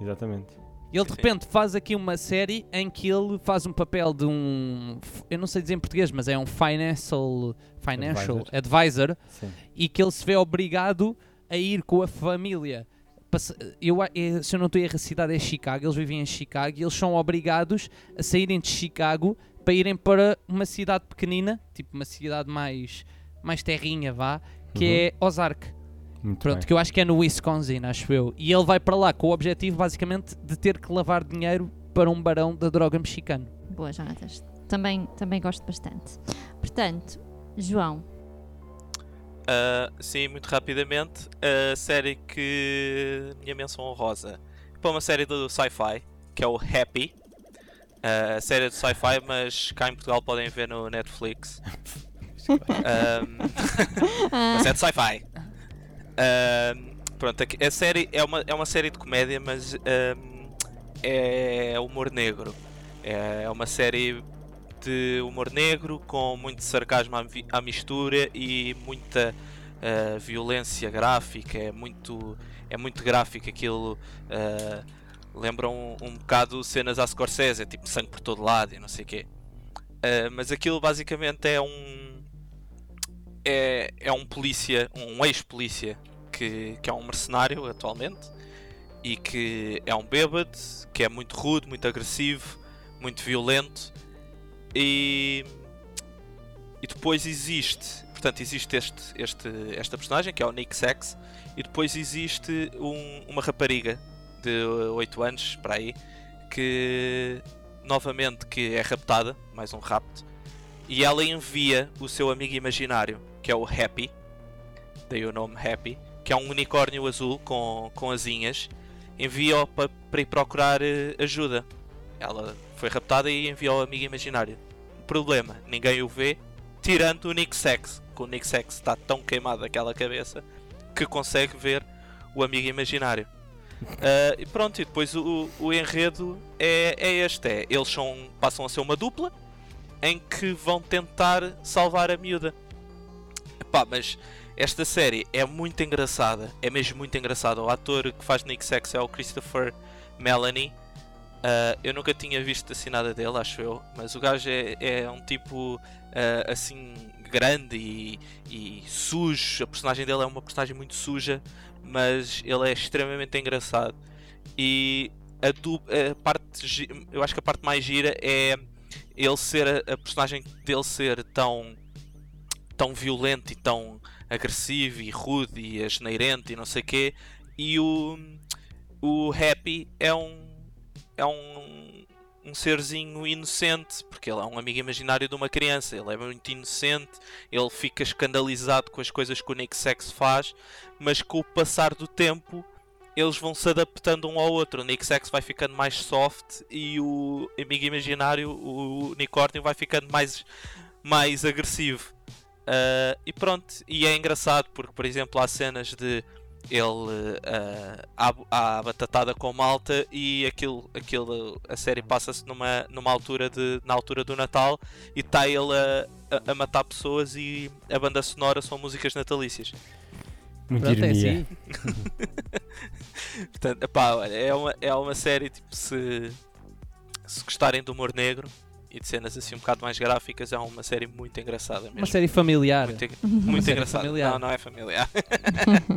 Exatamente. Ele de repente faz aqui uma série em que ele faz um papel de um. Eu não sei dizer em português, mas é um financial, financial advisor Sim. e que ele se vê obrigado a ir com a família. Eu, se eu não estou a errar, a cidade é Chicago, eles vivem em Chicago e eles são obrigados a saírem de Chicago para irem para uma cidade pequenina, tipo uma cidade mais, mais terrinha, vá, que Uhum. é Ozark. Muito Pronto, bem. que eu acho que é no Wisconsin, acho eu. E ele vai para lá com o objetivo, basicamente, de ter que lavar dinheiro para um barão da droga mexicano. Boa, Jonatas. Também, também gosto bastante. Portanto, João, Ah, sim, muito rapidamente. A série que. Minha menção honrosa. Para uma série do sci-fi, que é o Happy. Ah, série de sci-fi, mas cá em Portugal podem ver no Netflix. Ahm, mas é de sci-fi. Ahm, pronto, aqui- a série é uma, é uma série de comédia, mas ahm, é humor negro. É uma série de humor negro com muito sarcasmo à, à mistura e muita ah, violência gráfica. É muito, é muito gráfico aquilo. ah, lembra um, um bocado cenas à Scorsese, tipo sangue por todo lado e não sei o quê. Ah, mas aquilo basicamente é um é, é um polícia, um ex-polícia que, que é um mercenário atualmente e que é um bêbado, que é muito rude, muito agressivo, muito violento e, e depois existe, portanto existe este, este, esta personagem que é o Nick Sax e depois existe um- uma rapariga de 8 anos para aí que novamente que é raptada, mais um rapto e ela envia o seu amigo imaginário, que é o Happy, daí o nome Happy, que é um unicórnio azul com, com asinhas, envia-o pa- para ir procurar eh, ajuda. Ela foi raptada e enviou o amigo imaginário. Problema, ninguém o vê, tirando o Nick Sex, que o Nick Sex está tão queimado daquela cabeça que consegue ver o amigo imaginário. Ah, e pronto, e depois o, o enredo é, é este: é, eles são, passam a ser uma dupla em que vão tentar salvar a miúda. Epá, mas esta série é muito engraçada, é mesmo muito engraçada. O ator que faz Nick Sex é o Christopher Melanie. Ah, eu nunca tinha visto assim nada dele, acho eu, mas o gajo é, é um tipo ah, assim grande e, e sujo. A personagem dele é uma personagem muito suja, mas ele é extremamente engraçado. E a, du- a parte, eu acho que a parte mais gira é ele ser a, a personagem dele ser tão tão violento e tão agressivo e rude e asneirente e não sei quê e o o Happy é um é um um serzinho inocente porque ele é um amigo imaginário de uma criança ele é muito inocente ele fica escandalizado com as coisas que o Nick Sex faz mas com o passar do tempo eles vão se adaptando um ao outro. O Nick Sex vai ficando mais soft e o amigo imaginário, o unicórnio, vai ficando mais, mais agressivo. Ah, e pronto, e é engraçado porque, por exemplo, há cenas de ele ah, há, há batatada com malta e aquilo, aquilo a série passa-se numa, numa altura de, na altura do Natal e está ele a, a, a matar pessoas e a banda sonora são músicas natalícias. Muita Pronto, é assim. Portanto, epá, olha, é uma, é uma série tipo se, se gostarem do humor negro e de cenas assim um bocado mais gráficas, é uma série muito engraçada mesmo. Uma série familiar. muito, muito engraçada. familiar. Não, não é familiar.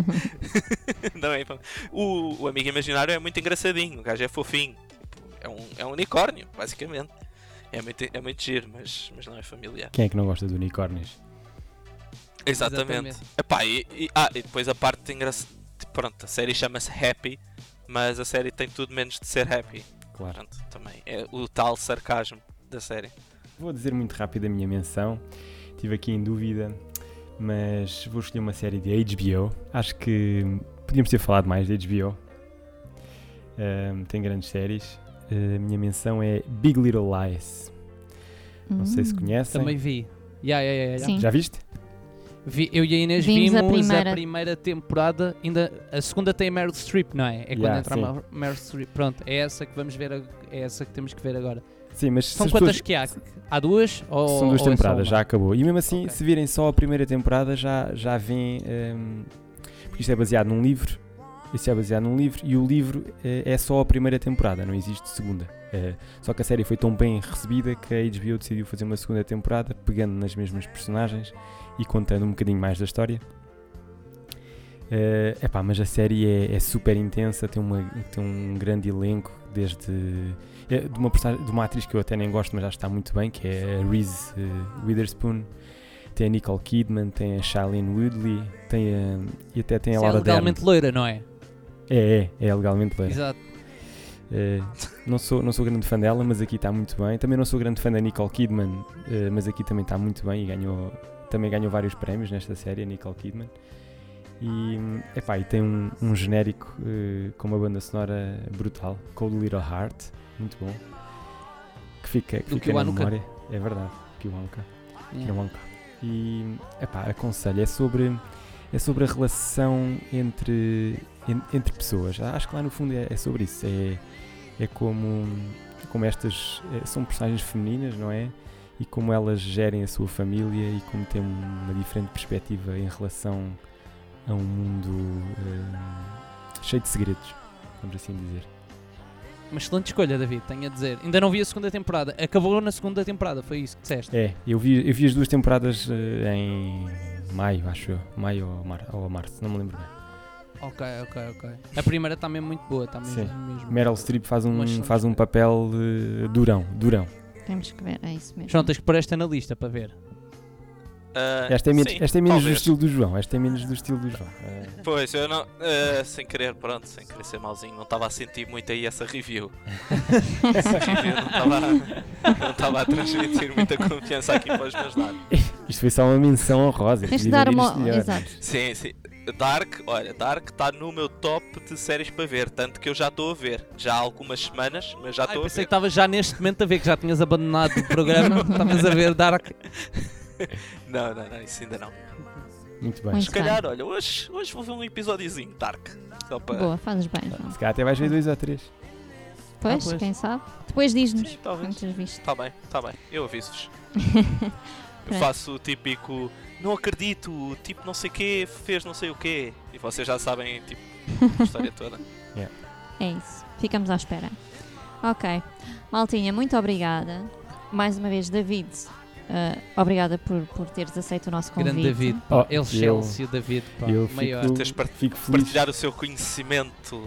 não é fam- o, o amigo imaginário é muito engraçadinho, o gajo é fofinho. É um, é um unicórnio, basicamente. É muito, é muito giro, mas, mas não é familiar. Quem é que não gosta de unicórnios? Exatamente. Exatamente. Epá, e, e- ah, e depois a parte engraçada. Pronto, a série chama-se Happy, mas a série tem tudo menos de ser happy. Claro. Pronto, também é o tal sarcasmo da série. Vou dizer muito rápido a minha menção. Estive aqui em dúvida, mas vou escolher uma série de HBO. Acho que podíamos ter falado mais de HBO. Ahm, tem grandes séries. Ah, a minha menção é Big Little Lies. Não sei se Hum. conhecem. Também vi. Ya, ya. Sim. Já viste? Vi- eu e a Inês Vimos vimos, a a, primeira- primeira... temporada. Ainda, a segunda tem Meryl Streep, não é? É quando Yeah, entra sim. Meryl Streep. Pronto, é essa que vamos ver. É essa que temos que ver agora. Sim, mas São as quantas pessoas- que há? Há duas? Ou, São duas ou é temporadas, uma? já acabou. E mesmo assim, Ok. se virem só a primeira temporada, já, já vêm. hum, porque isto é baseado num livro. Isto é baseado num livro e o livro eh, é só a primeira temporada, não existe segunda. Eh, só que a série foi tão bem recebida que a HBO decidiu fazer uma segunda temporada, pegando nas mesmas personagens e contando um bocadinho mais da história. É epá, mas a série é, é super intensa, tem, uma, tem um grande elenco, desde é de, uma de uma atriz que eu até nem gosto, mas acho que está muito bem, que é a Reese eh, Witherspoon. Tem a Nicole Kidman, tem a Shailene Woodley, tem a, e até tem a Isso é Laura Dern. legalmente loira, não é? É, é, é legalmente loira. Exato. Eh, não, sou, não sou grande fã dela, mas aqui está muito bem. Também não sou grande fã da Nicole Kidman, eh, mas aqui também está muito bem e ganhou, também ganhou vários prémios nesta série, a Nicole Kidman. E, epá, e tem um, um genérico eh, com uma banda sonora brutal, Cold Little Heart, muito bom, que fica, que fica na memória. É verdade, Kiwanuka. Yeah. Kiwanuka. E epá, aconselho, é sobre, é sobre a relação entre, en- entre pessoas. Acho que lá no fundo é, é sobre isso. É, é como, como estas é, são personagens femininas, não é? E como elas gerem a sua família e como têm uma diferente perspectiva em relação a um mundo eh, cheio de segredos, vamos assim dizer. Uma excelente escolha, David, tenho a dizer. Ainda não vi a segunda temporada. Acabou na segunda temporada, foi isso que disseste. É, eu vi, eu vi as duas temporadas eh, em maio, acho eu. Maio ou, mar, ou março, não me lembro bem. Ok, ok, ok. A primeira está mesmo muito boa, está mesmo. Mesmo. Meryl Streep faz um, faz um papel eh, durão, durão. Temos que ver, é isso mesmo. João, tens que pôr esta na lista para ver. Ah, Esta é menos, sim, esta é menos do estilo do João. Esta é menos do estilo do João. Eh, Pois, eu não. ah, sem querer, pronto, sem querer ser mauzinho, não estava a sentir muito aí essa review. Essa review não estava a transmitir muita confiança aqui para os meus lados. isto foi só uma menção honrosa. Tens de dar ver uma. Exato. Sim, sim. Dark, olha, Dark está no meu top de séries para ver, tanto que eu já estou a ver. Já há algumas semanas, mas já estou a pensei que ver. estavas já neste momento a ver que já tinhas abandonado o programa. Estavas a ver Dark. Não, não, não, isso ainda não. Muito bem. Muito Se calhar, olha, hoje, hoje vou ver um episódiozinho Dark. Só para. Boa, fazes bem, João. Se calhar até vais ver dois ou três. Pois, pois. quem sabe? Depois diz-nos. Sim, talvez. Viste? Tá bem, tá bem, eu aviso-vos. Eu Pronto. faço o típico, não acredito, o tipo não sei quê, fez não sei o quê. E vocês já sabem, tipo, a história toda. É isso. Ficamos à espera. Ok. Maltinha, muito obrigada. Mais uma vez, David. Eh, obrigada por, por teres aceito o nosso convite. Grande David. Oh, Ele Chelsea, David. Pá, eu maior. fico, Teres part- fico feliz. Partilhar o seu conhecimento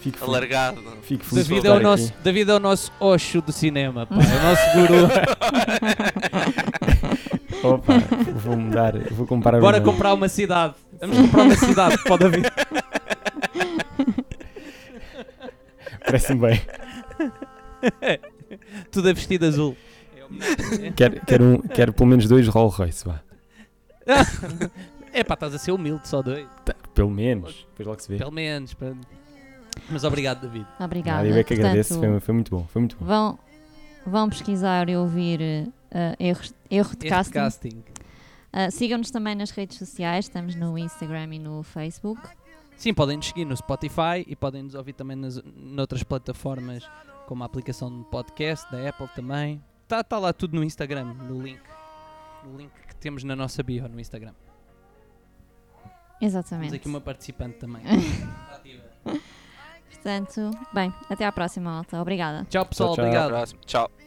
Fico alargado. Fico feliz David é, o nosso, aqui. David é o nosso Osho do cinema, pá. É o nosso guru. Opa, vou mudar, vou comparar Bora o nome. comprar uma cidade. Vamos comprar uma cidade para o David. Parece-me bem. Tudo a vestido azul. Quero, quero, um, quero pelo menos dois Rolls Royce, vá. É pá, estás a ser humilde, só dois. Tá, Pelo menos. Depois logo se vê. Pelo menos. pá. Mas obrigado, David. Obrigada. Nada, eu é que agradeço. Portanto, Foi, foi muito bom. Foi muito bom. vão, vão pesquisar e ouvir eh, erros, erro de Este casting. casting. Ah, Sigam-nos também nas redes sociais. Estamos no Instagram e no Facebook. Sim, podem nos seguir no Spotify e podem nos ouvir também nas noutras plataformas, como a aplicação de podcast da Apple também. Está tá lá tudo no Instagram, no link. No link que temos na nossa bio no Instagram. Temos Exatamente. aqui uma participante também. Portanto, bem, até à próxima, malta. Obrigada. Tchau pessoal, Tchau, tchau. obrigado. Tchau.